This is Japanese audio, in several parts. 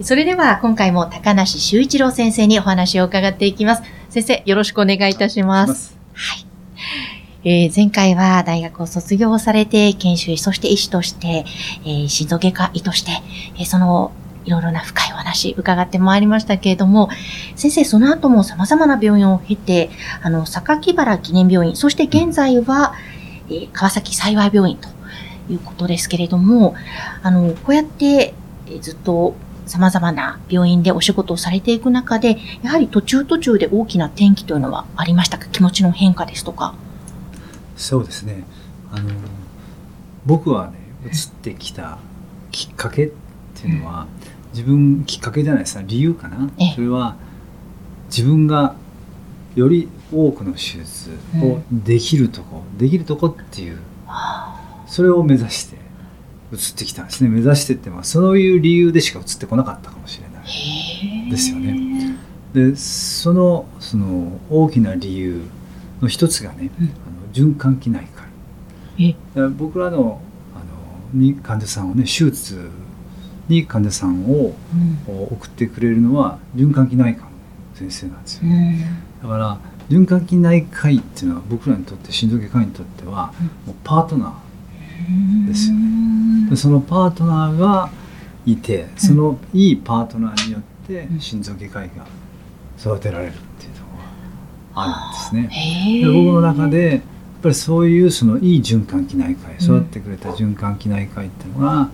それでは今回も高梨修一郎先生にお話を伺っていきます。先生、よろしくお願いいたします。はい。えー、前回は大学を卒業されて研修医、そして医師として、えー、心臓外科医として、えー、そのいろいろな深いお話伺ってまいりましたけれども、先生、その後も様々な病院を経て、あの、榊原記念病院、そして現在は、えー、川崎幸病院ということですけれども、あの、こうやって、えー、ずっと様々な病院でお仕事をされていく中で、やはり途中途中で大きな転機というのはありましたか？気持ちの変化ですとか。そうですね。あの、僕はね、移ってきたきっかけっていうのは、自分きっかけじゃないですか、理由かな？それは、自分がより多くの手術をできるとこ、うん、できるとこっていう、それを目指して移ってきたんですね。目指してってそういう理由でしか移ってこなかったかもしれない。ですよね。でそのその大きな理由の一つがね、うん、あの循環器内科。僕らのあの患者さんをね手術に患者さんを、うん、送ってくれるのは循環器内科の先生なんですよ、だから循環器内科医っていうのは僕らにとって心臓外科医にとっては、もうパートナーですよね。でそのパートナーがいてそのいいパートナーによって心臓外科医が育てられるっていうのがあるんですね。で僕の中でやっぱりそういうそのいい循環器内科医育ってくれた循環器内科医っていうのが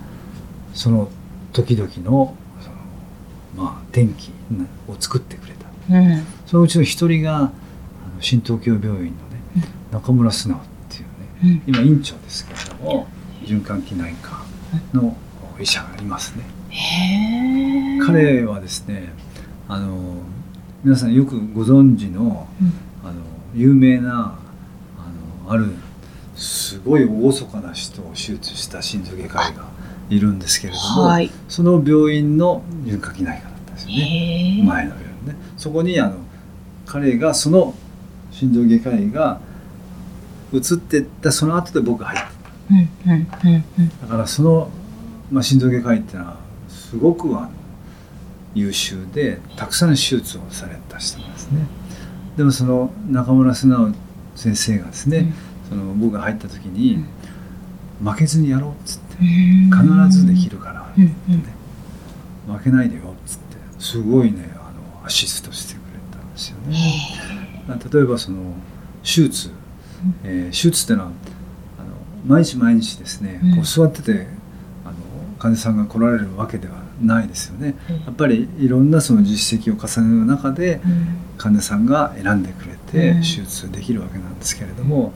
その時々のその、まあ、転機を作ってくれた、うん、そのうちの一人が新東京病院のね、中村素直っていうね、今院長ですけれども循環器内科の医者がいますね。彼はですねあの皆さんよくご存知の,、あの有名なあのあるすごい厳かな人を手術した心臓外科医がいるんですけれども、はい、その病院の循環器内科だったんですよね。前の病院ね。そこにあの彼がその心臓外科医が移ってったその後で僕が入っただからその、まあ、心臓外科医っていうのはすごくあの優秀でたくさんの手術をされた人なんですね。でもその中村素直先生がですね、うん、その僕が入った時に、うん、負けずにやろうっつって必ずできるからってね、うん、負けないでよっつってすごいねあのアシストしてくれたんですよね。例えばその手術、えー、手術ってのは毎日毎日ですね、こう座っててあの患者さんが来られるわけではないですよね、やっぱりいろんなその実績を重ねる中で、患者さんが選んでくれて手術できるわけなんですけれども、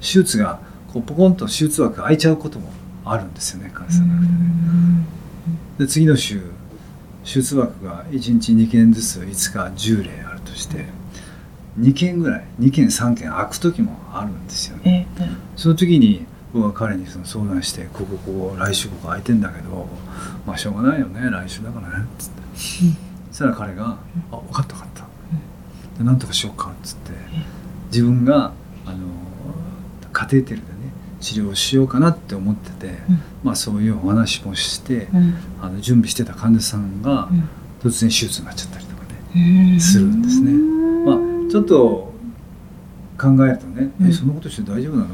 手術がこうポコンと手術枠が空いちゃうこともあるんですよね患者さんの中でね。で次の週手術枠が1日2件ずつ5日10例あるとして。2件ぐらい2件3件開く時もあるんですよね、えその時に僕は彼にその相談して「ここここ来週ここ空いてんだけどまあしょうがないよね来週だからね」っつって、うん、そしたら彼が「あ分かった分かった」でなんとかしようか」っつって自分があのカテーテルでね治療しようかなって思ってて、うん、まあ、そういうお話もして、うん、あの準備してた患者さんが突然手術になっちゃったりとかね、するんですね。まあちょっと考えるとね、うん、えそんなことして大丈夫なの？っ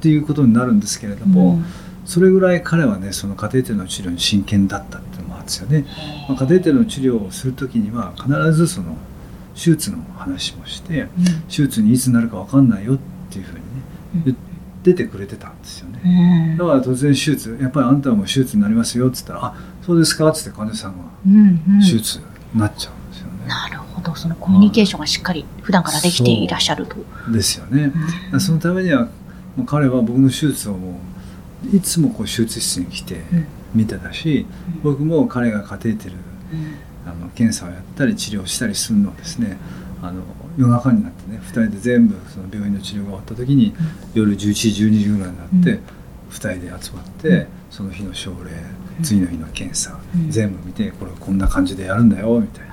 ていうことになるんですけれども、うん、それぐらい彼はねそのカテーテルの治療に真剣だったっていうのもあるんですよね。まあ、カテーテルの治療をする時には必ずその手術の話もして、うん、手術にいつなるか分かんないよっていうふうにね、言っててくれてたんですよね。だから突然手術やっぱりあんたはもう手術になりますよっつったら「あそうですか」っつって患者さんが手術になっちゃうほどそのコミュニケーションがしっかり普段からできていらっしゃると。ですよね。うん、そのためには彼は僕の手術をもういつもこう手術室に来て見てたし、うん、僕も彼がカテーテル、の検査をやったり治療したりするのをですねあの夜中になってね2人で全部その病院の治療が終わった時に、夜11時12時ぐらいになって、うん、2人で集まって、その日の症例次の日の検査、全部見てこれこんな感じでやるんだよみたいな。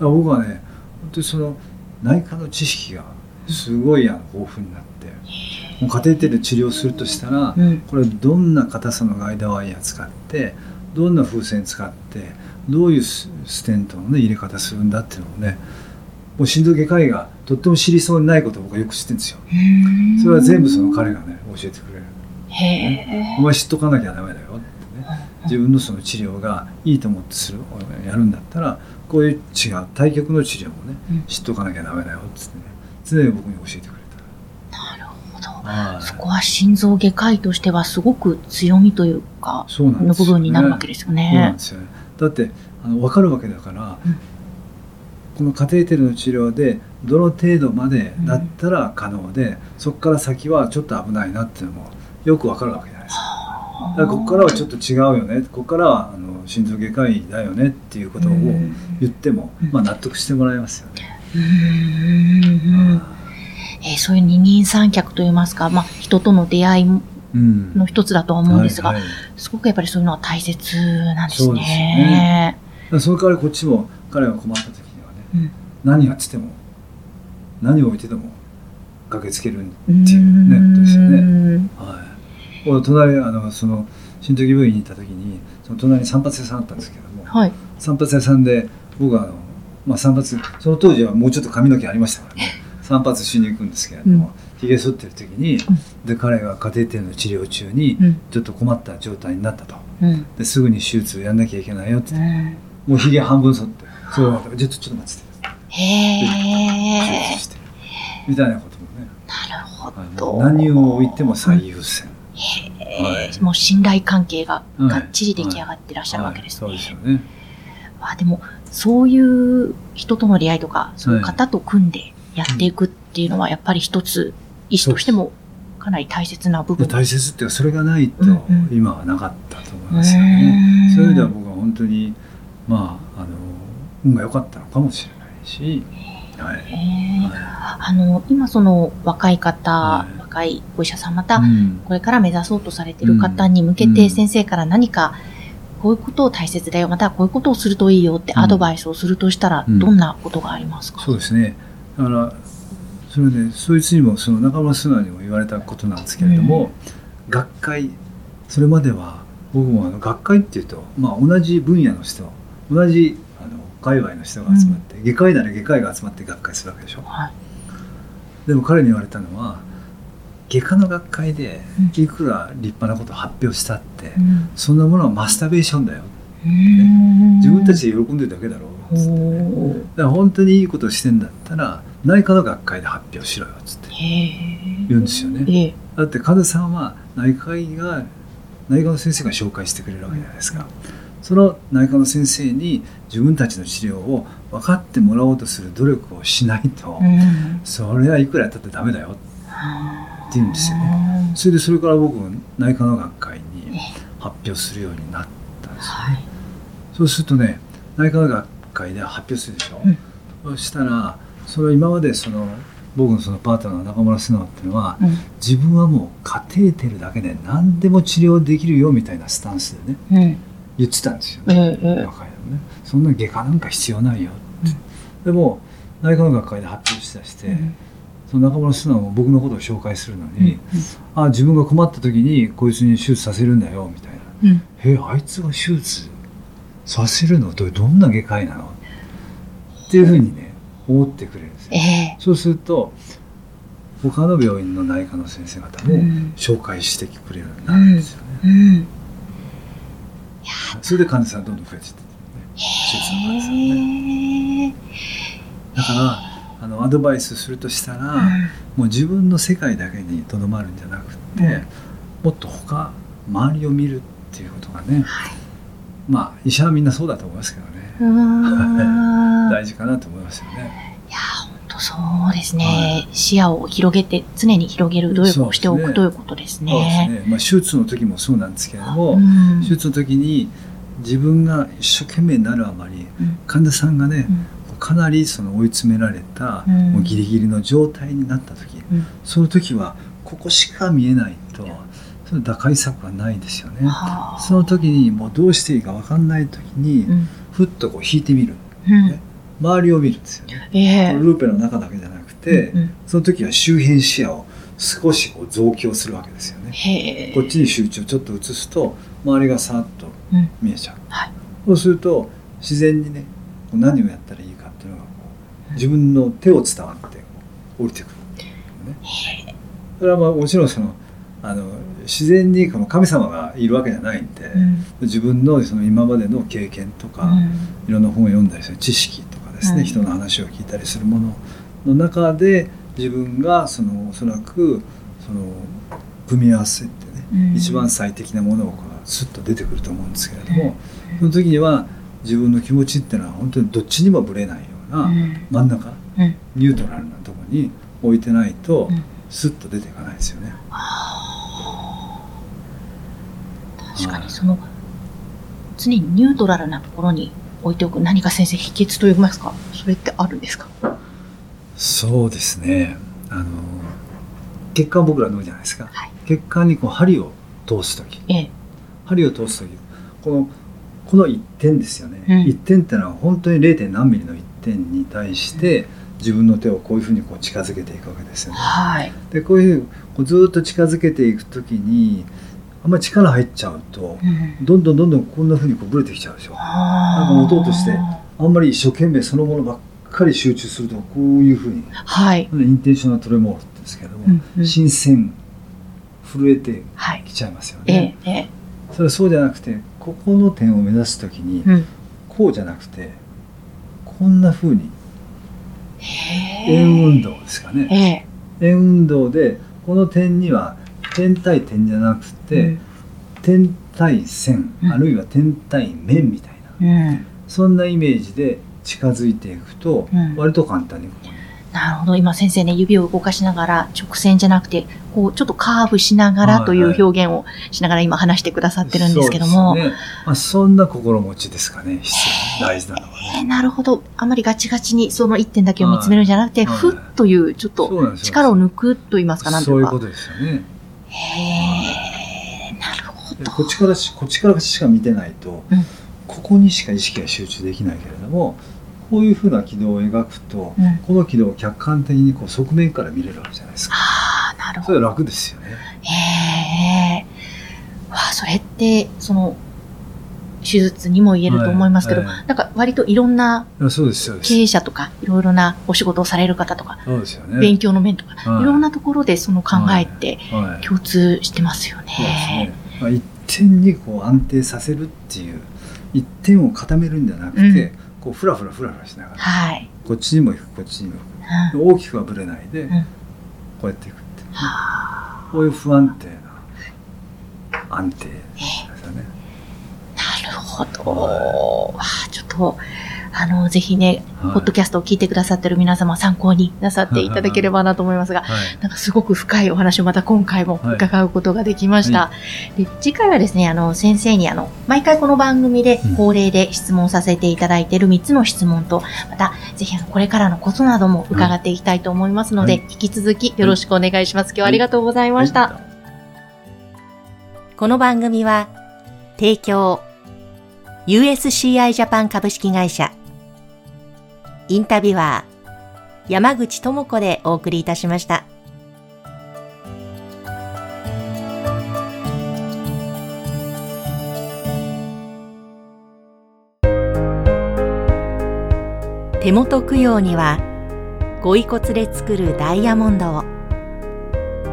僕はね本当にその内科の知識がすごいあの豊富になって。もうカテーテル治療するとしたら、うん、これどんな硬さのガイドワイヤー使ってどんな風船使ってどういうステントの、ね、入れ方するんだっていうのをねもう心臓外科医がとっても知りそうにないことを僕はよく知ってるんですよ。それは全部その彼がね教えてくれる。お前知っとかなきゃダメだよってね自分のその治療がいいと思ってするやるんだったらこういう違う対極の治療もね、知っとかなきゃダメだよっつってね。常に僕に教えてくれる。そこは心臓外科医としてはすごく強みというか、そうなんの部分になるわけですよね。そうなんですよ、ね。だって、あの、わかるわけだから、うん、このカテーテルの治療で、どの程度までだったら可能で、うん、そこから先はちょっと危ないなっていうのもよくわかるわけか。らここからはちょっと違うよね。ここからはあの心臓外科医だよねっていうことを言っても、まあ納得してもらえますよね。うんえー、そういう二人三脚といいますか、まあ、人との出会いの一つだとは思うんですが、うんはいはい、すごくやっぱりそういうのは大切なんですね。そうですね。その代わりこっちも彼が困った時にはね、うん、何が来ても何を置いてでも駆けつけるっていうねですよね。はい。隣あのその新時病院に行った時にその隣に散髪屋さんあったんですけども、はい、散髪屋さんで僕はあのまあ散髪その当時はもうちょっと髪の毛ありましたからね。散髪しに行くんですけれども、ひげ剃ってる時に、で彼がカテーテルの治療中にちょっと困った状態になったと、ですぐに手術やんなきゃいけないよって。言って、もうひげ半分剃ってそうちょっとちょっと待ってて。へえみたいなこともね。なるほど。何を置いても最優先、はい、もう信頼関係ががっちり出来上がってらっしゃるわけですね、はい。はい、そうですよね。あでもそういう人との出会いとかそういう方と組んで、やっていくっていうのは、やっぱり一つ、医師としてもかなり大切な部分。大切っていうか、それがないと、今はなかったと思いますよね。そういう意味では僕は本当に、まあ、あの、運が良かったのかもしれないし、はい、あの今その若い方、はい、若いお医者さんまた、これから目指そうとされている方に向けて先生から何かこういうことを大切だよまたこういうことをするといいよってアドバイスをするとしたら、どんなことがありますか、そうですね。だからそれでそいつにもその中村須奈にも言われたことなんですけれども、うん、学会それまでは僕もあの学会っていうと、まあ、同じ分野の人同じあの界隈の人が集まって、うん、外科医なら外科医が集まって学会するわけでしょ、はい、でも彼に言われたのは外科の学会でいくら立派なことを発表したって、うん、そんなものはマスターベーションだよ、ね、自分たちで喜んでるだけだろうっつってねだから本当にいいことしてんだったら内科の学会で発表しろよっつって言うんですよね。だって患者さんは内科医が内科の先生が紹介してくれるわけじゃないですか、その内科の先生に自分たちの治療を分かってもらおうとする努力をしないと、うん、それはいくらやったってダメだよって言うんですよね。それでそれから僕内科の学会に発表するようになったんですよ。ね、はい、そうするとね内科の学会で発表するでしょ、うん、そしたらそれは今までその僕のそのパートナーの中村須直っていうのは、うん、自分はもうカテーテルだけで何でも治療できるよみたいなスタンスでね、うん、言ってたんですよね、うん、若いのね。そんな外科なんか必要ないよって、でも内科の学会で発表しだして、その中村須直も僕のことを紹介するのに、あ自分が困った時にこいつに手術させるんだよみたいな、えあいつが手術させるの？どどんな外科医なの？っていうふうにね思ってくれるんですよ、えー、そうすると他の病院の内科の先生方も紹介してくれるようになるんですよね、うん。うん、それで患者さんどんどん増えていってね。手術の患者さんね。だからあのアドバイスするとしたら、うん、もう自分の世界だけにとどまるんじゃなくて、もっと他周りを見るっていうことがね、はい。まあ医者はみんなそうだと思いますけどね。大事かなと思いますよね。いや本当そうですね、はい、視野を広げて常に広げる努力をしておく、ね、ということですね。すね、まあ、手術の時もそうなんですけれども、手術の時に自分が一生懸命になるあまり、患者さんがね、かなりその追い詰められた、もうギリギリの状態になった時、その時はここしか見えないとその打開策はないですよね。その時にもうどうしていいか分かんない時に、ふっとこう引いてみる、ね、周りを見るんですよね。えー、ルーペの中だけじゃなくて、うんうん、その時は周辺視野を少しこう増強するわけですよね。こっちに集中ちょっと移すと周りがさっと見えちゃう、うんはい、そうすると自然にね何をやったらいい自分の手を伝わって降りてくる、ね、それはまあもちろんそのあの自然にこの神様がいるわけじゃないんで、うん、自分のその今までの経験とか、うん、いろんな本を読んだりする知識とかですね、うん、人の話を聞いたりするものの中で自分がそのおそらくその組み合わせてね、一番最適なものをスッと出てくると思うんですけれども、その時には自分の気持ちっていうのは本当にどっちにもぶれないような真ん中、ニュートラルなところに置いてないと、スッと出ていかないですよね。確かにその常にニュートラルなところに置いておく何か先生秘訣といいますか？それってあるんですか？そうですね。あの血管僕らのじゃないですか、はい、血管にこう針を通す時、ええ、針を通す時。このこの1点ですよね、うん、1点ってのは本当に 0. 何ミリの1点に対して、自分の手をこういうふうにこう近づけていくわけですよね。はい、でこういうふうにこうずっと近づけていく時にあんまり力入っちゃうと、うん、どんどんどんどんこんなふうにこうブレてきちゃうでしょ。なんか持とうとしてあんまり一生懸命そのものばっかり集中するとこういうふうに、はい、インテンショナルトレモールですけども、うんうん、新鮮震えてきちゃいますよね。はい、ええ、それはそうじゃなくてここの点を目指す時に、うん、こうじゃなくてこんなふうに円運動ですかね。円運動でこの点には点対点じゃなくて、うん、点対線、あるいは点対面みたいな、うん、そんなイメージで近づいていくと、割と簡単にここになるほど。今先生ね、指を動かしながら、直線じゃなくて、こう、ちょっとカーブしながらという表現をしながら今話してくださってるんですけども。ね、まあ、そんな心持ちですかね、大事なのは、ね、なるほど。あまりガチガチにその一点だけを見つめるんじゃなくて、ふっという、ちょっと力を抜くと言いますか、なんというか。そういうことですよね。へえ、なるほど。こっちからし、こっちからしか見てないと、うん、ここにしか意識が集中できないけれども、こういうふうな軌道を描くと、うん、この軌道を客観的にこう側面から見れるわけじゃないですか。あなるほど。それは楽ですよね。へえ。わあ、それって、その、手術にも言えると思いますけど、はいはい、なんか割といろんな経営者とか、いろいろなお仕事をされる方とか、そうですよね、勉強の面とか、はい、いろんなところでその考えって共通してますよね。はいはい、ねまあ、一点にこう安定させるっていう、一点を固めるんじゃなくて、うんこうフラフラフラフラしながら、はい、こっちにも行くこっちにも行く、うん、大きくはぶれないで、うん、こうやっていくって、こういう不安定な安定ですよね。なるほど。ちょっとあの、ぜひね、はい、ポッドキャストを聞いてくださってる皆様参考になさっていただければなと思いますが、はい、なんかすごく深いお話をまた今回も伺うことができました。はい、で次回はですね、あの、先生にあの、毎回この番組で恒例で質問させていただいている3つの質問と、また、ぜひあの、これからのことなども伺っていきたいと思いますので、引き続きよろしくお願いします。今日はありがとうございました。この番組は、提供、USCI ジャパン株式会社、インタビュアー山口智子でお送りいたしました。手元供養にはご遺骨で作るダイヤモンドを。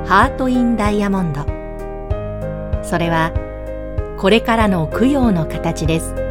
ハート・イン・ダイヤモンド。それはこれからの供養の形です。